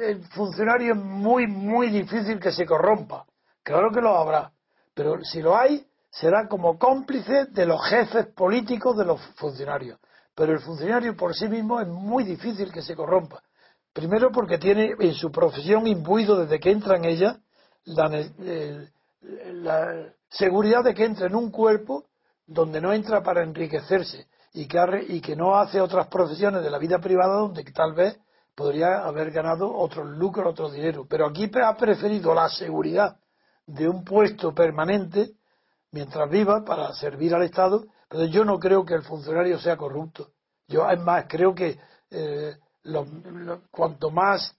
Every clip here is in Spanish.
El funcionario es muy, muy difícil que se corrompa. Claro que lo habrá, pero si lo hay, será como cómplice de los jefes políticos de los funcionarios. Pero el funcionario por sí mismo es muy difícil que se corrompa. Primero porque tiene en su profesión imbuido desde que entra en ella la, la seguridad de que entra en un cuerpo donde no entra para enriquecerse y que, y que no hace otras profesiones de la vida privada donde tal vez podría haber ganado otros lucros, otro dinero. Pero aquí ha preferido la seguridad de un puesto permanente mientras viva para servir al Estado. Pero yo no creo que el funcionario sea corrupto. Yo, es más, creo que eh, cuanto más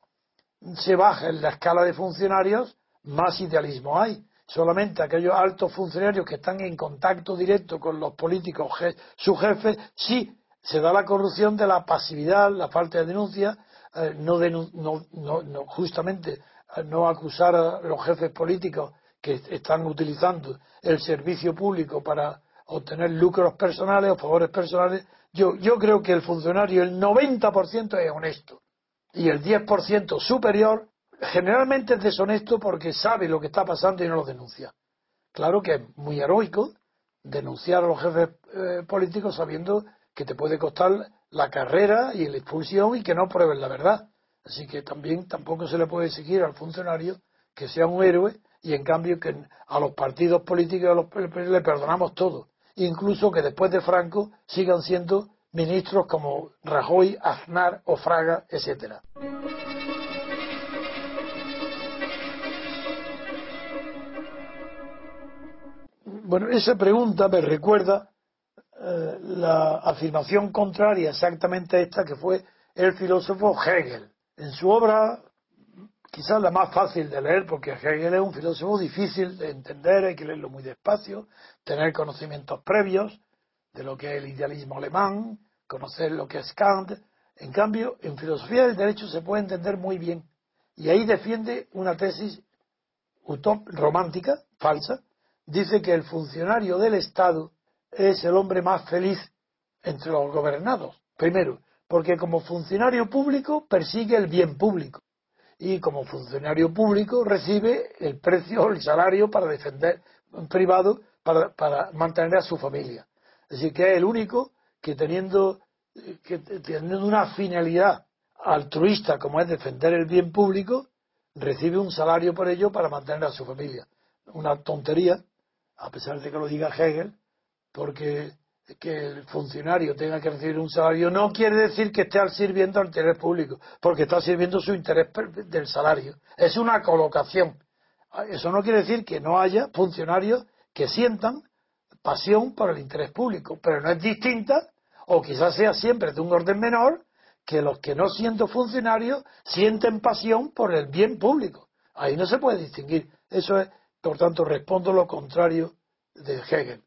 se baja en la escala de funcionarios, más idealismo hay. Solamente aquellos altos funcionarios que están en contacto directo con los políticos, sus jefes, sí se da la corrupción de la pasividad, la falta de denuncia, eh, no, no, no, justamente no acusar a los jefes políticos que están utilizando el servicio público para obtener lucros personales o favores personales. Yo, yo creo que el funcionario, el 90% es honesto y el 10% superior generalmente es deshonesto porque sabe lo que está pasando y no lo denuncia. Claro que es muy heroico denunciar a los jefes eh, políticos sabiendo que te puede costar la carrera y la expulsión y que no prueben la verdad. Así que también tampoco se le puede exigir al funcionario que sea un héroe y en cambio que a los partidos políticos le perdonamos todo. Incluso que después de Franco sigan siendo ministros como Rajoy, Aznar o Fraga, etcétera. Bueno, esa pregunta me recuerda eh, la afirmación contraria exactamente a esta que fue el filósofo Hegel. En su obra, quizás la más fácil de leer, porque Hegel es un filósofo difícil de entender, hay que leerlo muy despacio, tener conocimientos previos de lo que es el idealismo alemán, conocer lo que es Kant. En cambio, en filosofía del derecho se puede entender muy bien. Y ahí defiende una tesis romántica, falsa. Dice que el funcionario del Estado es el hombre más feliz entre los gobernados. Primero, porque como funcionario público persigue el bien público y como funcionario público recibe el precio, el salario para defender un privado, para, para mantener a su familia. Es decir, que es el único que teniendo, que teniendo una finalidad altruista como es defender el bien público, recibe un salario por ello para mantener a su familia. Una tontería, a pesar de que lo diga Hegel, porque que el funcionario tenga que recibir un salario no quiere decir que esté sirviendo al interés público, porque está sirviendo su interés del salario. Es una colocación. Eso no quiere decir que no haya funcionarios que sientan pasión por el interés público, pero no es distinta, o quizás sea siempre de un orden menor, que los que no siendo funcionarios sienten pasión por el bien público. Ahí no se puede distinguir. Eso es, por tanto, respondo lo contrario de Hegel.